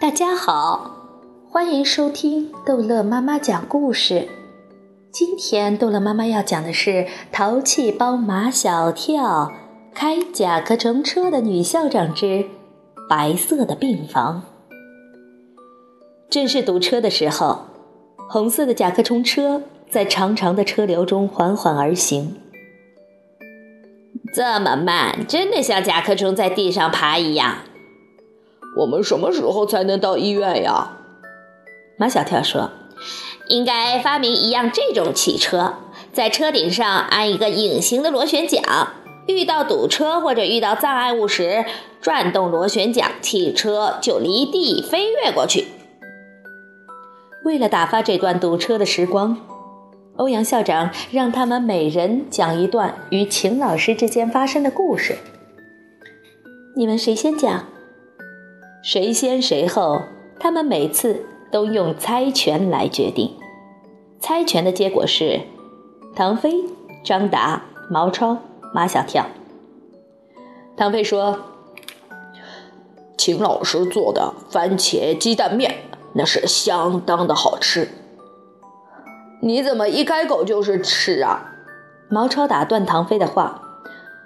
大家好，欢迎收听逗乐妈妈讲故事。今天逗乐妈妈要讲的是《淘气包马小跳开甲壳虫车的女校长之白色的病房》。正是堵车的时候，红色的甲壳虫车在长长的车流中缓缓而行。这么慢，真的像甲壳虫在地上爬一样。我们什么时候才能到医院呀？马小跳说：“应该发明一样这种汽车，在车顶上安一个隐形的螺旋桨，遇到堵车或者遇到障碍物时，转动螺旋桨，汽车就离地飞跃过去。”为了打发这段堵车的时光，欧阳校长让他们每人讲一段与秦老师之间发生的故事。你们谁先讲？谁先谁后，他们每次都用猜拳来决定。猜拳的结果是：唐飞、张达、毛超、马小跳。唐飞说：“秦老师做的番茄鸡蛋面，那是相当的好吃。”你怎么一开口就是吃啊？毛超打断唐飞的话：“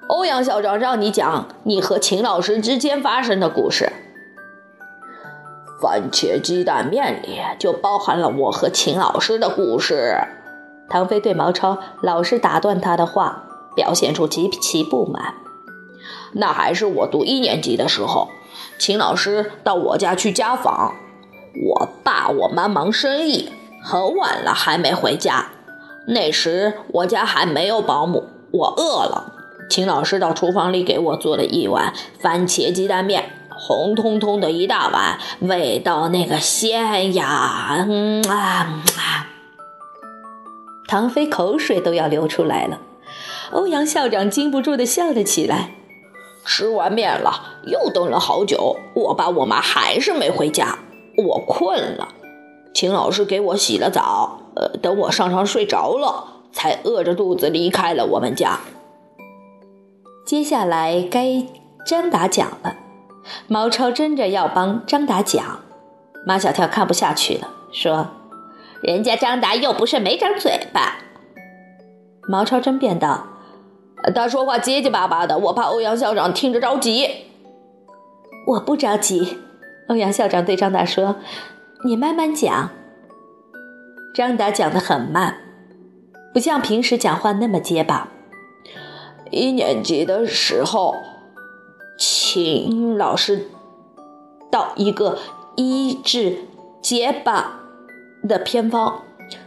欧阳校长让你讲你和秦老师之间发生的故事。”番茄鸡蛋面里就包含了我和秦老师的故事。唐飞对毛超老是打断他的话，表现出极其不满。那还是我读一年级的时候，秦老师到我家去家访，我爸我妈忙生意，很晚了还没回家。那时我家还没有保姆，我饿了，秦老师到厨房里给我做了一碗番茄鸡蛋面。红彤彤的一大碗，味道那个鲜呀！嗯啊啊！唐飞口水都要流出来了。欧阳校长禁不住的笑了起来。吃完面了，又等了好久，我爸我妈还是没回家，我困了。秦老师给我洗了澡，呃，等我上床睡着了，才饿着肚子离开了我们家。接下来该张达讲了。毛超争着要帮张达讲，马小跳看不下去了，说：“人家张达又不是没长嘴巴。”毛超争辩道：“他说话结结巴巴的，我怕欧阳校长听着着急。”“我不着急。”欧阳校长对张达说：“你慢慢讲。”张达讲得很慢，不像平时讲话那么结巴。一年级的时候。秦老师到一个医治结巴的偏方，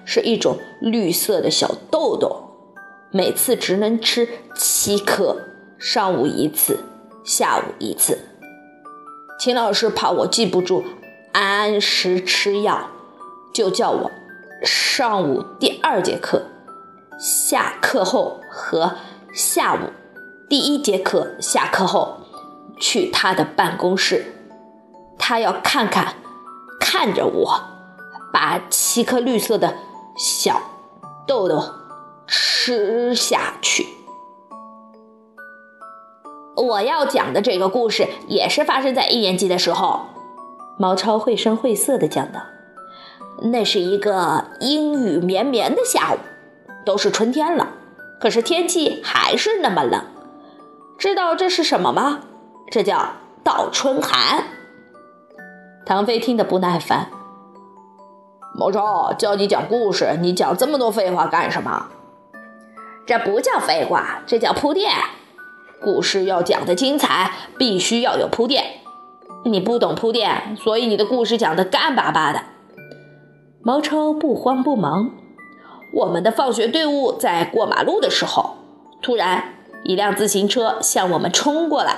是一种绿色的小豆豆，每次只能吃七颗，上午一次，下午一次。秦老师怕我记不住，按时吃药，就叫我上午第二节课、下课后和下午第一节课下课后。去他的办公室，他要看看，看着我把七颗绿色的小豆豆吃下去。我要讲的这个故事也是发生在一年级的时候。毛超绘声绘色的讲道：“那是一个阴雨绵绵的下午，都是春天了，可是天气还是那么冷。知道这是什么吗？”这叫倒春寒。唐飞听得不耐烦：“毛超教你讲故事，你讲这么多废话干什么？这不叫废话，这叫铺垫。故事要讲的精彩，必须要有铺垫。你不懂铺垫，所以你的故事讲的干巴巴的。”毛超不慌不忙。我们的放学队伍在过马路的时候，突然一辆自行车向我们冲过来。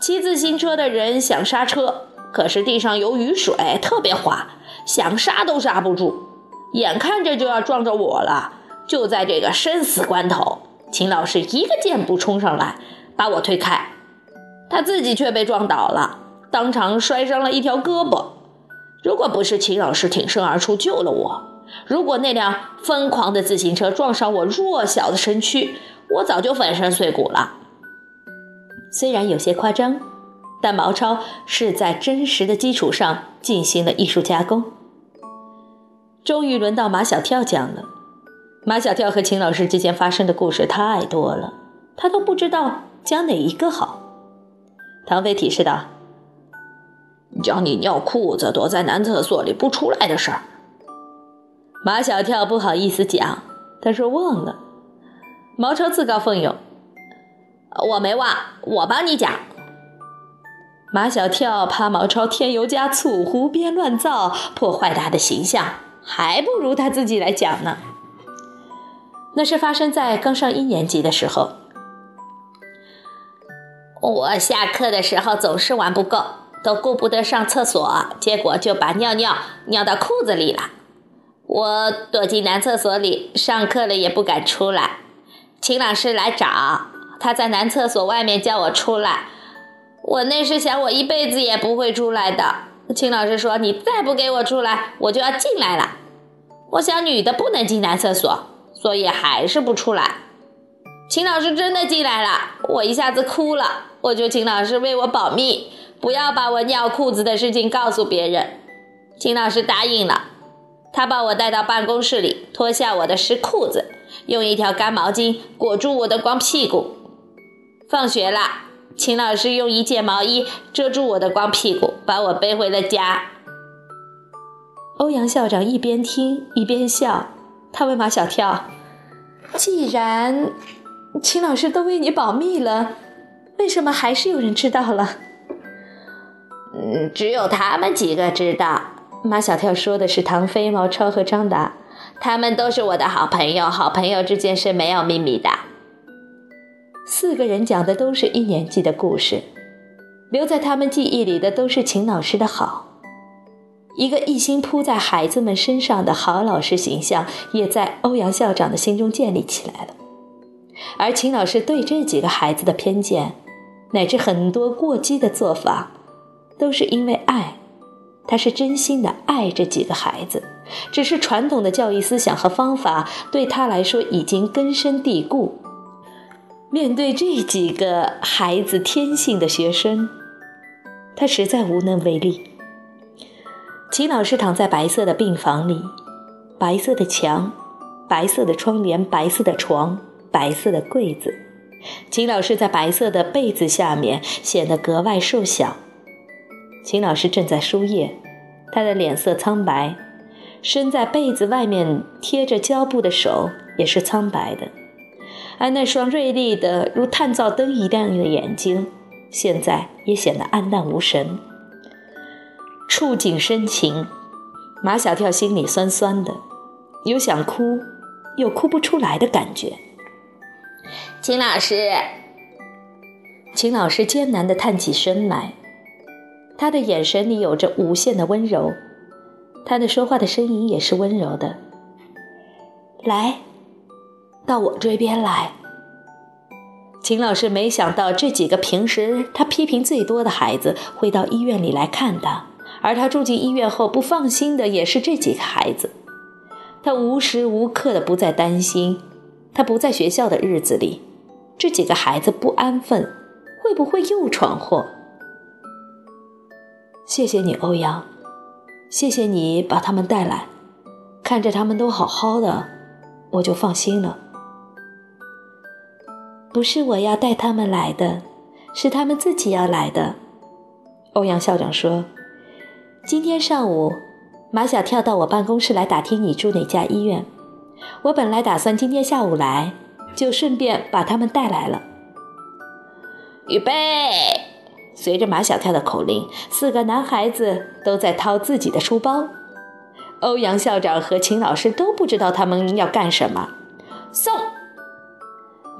骑自行车的人想刹车，可是地上有雨水，特别滑，想刹都刹不住，眼看着就要撞着我了。就在这个生死关头，秦老师一个箭步冲上来，把我推开，他自己却被撞倒了，当场摔伤了一条胳膊。如果不是秦老师挺身而出救了我，如果那辆疯狂的自行车撞上我弱小的身躯，我早就粉身碎骨了。虽然有些夸张，但毛超是在真实的基础上进行了艺术加工。终于轮到马小跳讲了。马小跳和秦老师之间发生的故事太多了，他都不知道讲哪一个好。唐飞提示道：“讲你尿裤子躲在男厕所里不出来的事儿。”马小跳不好意思讲，他说忘了。毛超自告奋勇：“我没忘，我帮你讲。”马小跳怕毛超添油加醋、胡编乱造，破坏他的形象，还不如他自己来讲呢。那是发生在刚上一年级的时候。我下课的时候总是玩不够，都顾不得上厕所，结果就把尿尿尿到裤子里了。我躲进男厕所里，上课了也不敢出来。秦老师来找，他在男厕所外面叫我出来。我那时想，我一辈子也不会出来的。秦老师说：“你再不给我出来，我就要进来了。”我想，女的不能进男厕所。所以还是不出来。秦老师真的进来了，我一下子哭了。我求秦老师为我保密，不要把我尿裤子的事情告诉别人。秦老师答应了，他把我带到办公室里，脱下我的湿裤子，用一条干毛巾裹住我的光屁股。放学了，秦老师用一件毛衣遮住我的光屁股，把我背回了家。欧阳校长一边听一边笑。他问马小跳：“既然秦老师都为你保密了，为什么还是有人知道了？”“嗯，只有他们几个知道。”马小跳说的是唐飞、毛超和张达，他们都是我的好朋友，好朋友之间是没有秘密的。四个人讲的都是一年级的故事，留在他们记忆里的都是秦老师的好。一个一心扑在孩子们身上的好老师形象，也在欧阳校长的心中建立起来了。而秦老师对这几个孩子的偏见，乃至很多过激的做法，都是因为爱。他是真心的爱这几个孩子，只是传统的教育思想和方法对他来说已经根深蒂固。面对这几个孩子天性的学生，他实在无能为力。秦老师躺在白色的病房里，白色的墙，白色的窗帘，白色的床，白色的柜子。秦老师在白色的被子下面显得格外瘦小。秦老师正在输液，他的脸色苍白，伸在被子外面贴着胶布的手也是苍白的，而那双锐利的如探照灯一样的眼睛，现在也显得黯淡无神。触景生情，马小跳心里酸酸的，有想哭又哭不出来的感觉。秦老师，秦老师艰难地探起身来，他的眼神里有着无限的温柔，他的说话的声音也是温柔的。来，到我这边来。秦老师没想到这几个平时他批评最多的孩子会到医院里来看他。而他住进医院后，不放心的也是这几个孩子。他无时无刻的不再担心，他不在学校的日子里，这几个孩子不安分，会不会又闯祸？谢谢你，欧阳，谢谢你把他们带来，看着他们都好好的，我就放心了。不是我要带他们来的，是他们自己要来的。欧阳校长说。今天上午，马小跳到我办公室来打听你住哪家医院。我本来打算今天下午来，就顺便把他们带来了。预备！随着马小跳的口令，四个男孩子都在掏自己的书包。欧阳校长和秦老师都不知道他们要干什么。送！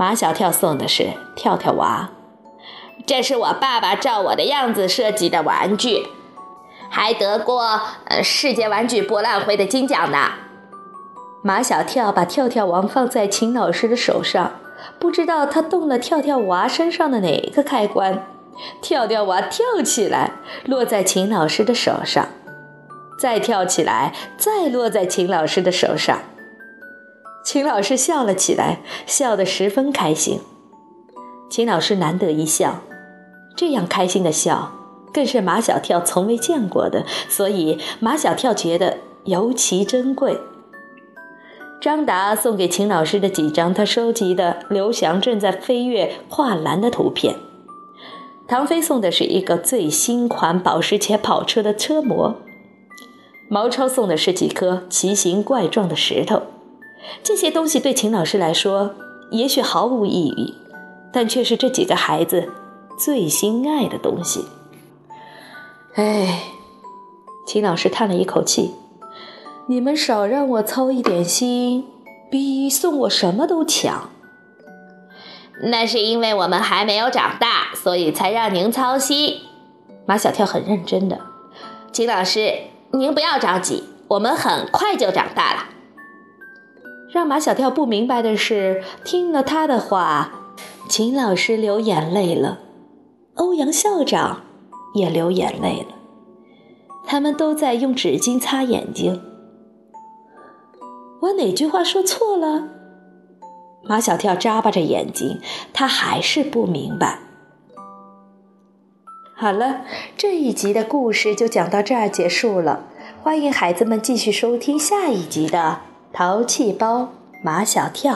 马小跳送的是跳跳娃，这是我爸爸照我的样子设计的玩具。还得过呃世界玩具博览会的金奖呢。马小跳把跳跳王放在秦老师的手上，不知道他动了跳跳娃身上的哪个开关，跳跳娃跳起来，落在秦老师的手上，再跳起来，再落在秦老师的手上。秦老师笑了起来，笑得十分开心。秦老师难得一笑，这样开心的笑，更是马小跳从未见过的，所以马小跳觉得尤其珍贵。张达送给秦老师的几张他收集的刘翔正在飞跃跨栏的图片，唐飞送的是一个最新款保时捷跑车的车模，毛超送的是几颗奇形怪状的石头。这些东西对秦老师来说也许毫无意义，但却是这几个孩子最心爱的东西。哎，秦老师叹了一口气。你们少让我操一点心，比送我什么都强。那是因为我们还没有长大，所以才让您操心。马小跳很认真的，秦老师，您不要着急，我们很快就长大了。让马小跳不明白的是，听了他的话，秦老师流眼泪了，欧阳校长也流眼泪了，他们都在用纸巾擦眼睛。我哪句话说错了？马小跳眨巴着眼睛，他还是不明白。好了，这一集的故事就讲到这儿结束了。欢迎孩子们继续收听下一集的《淘气包马小跳》。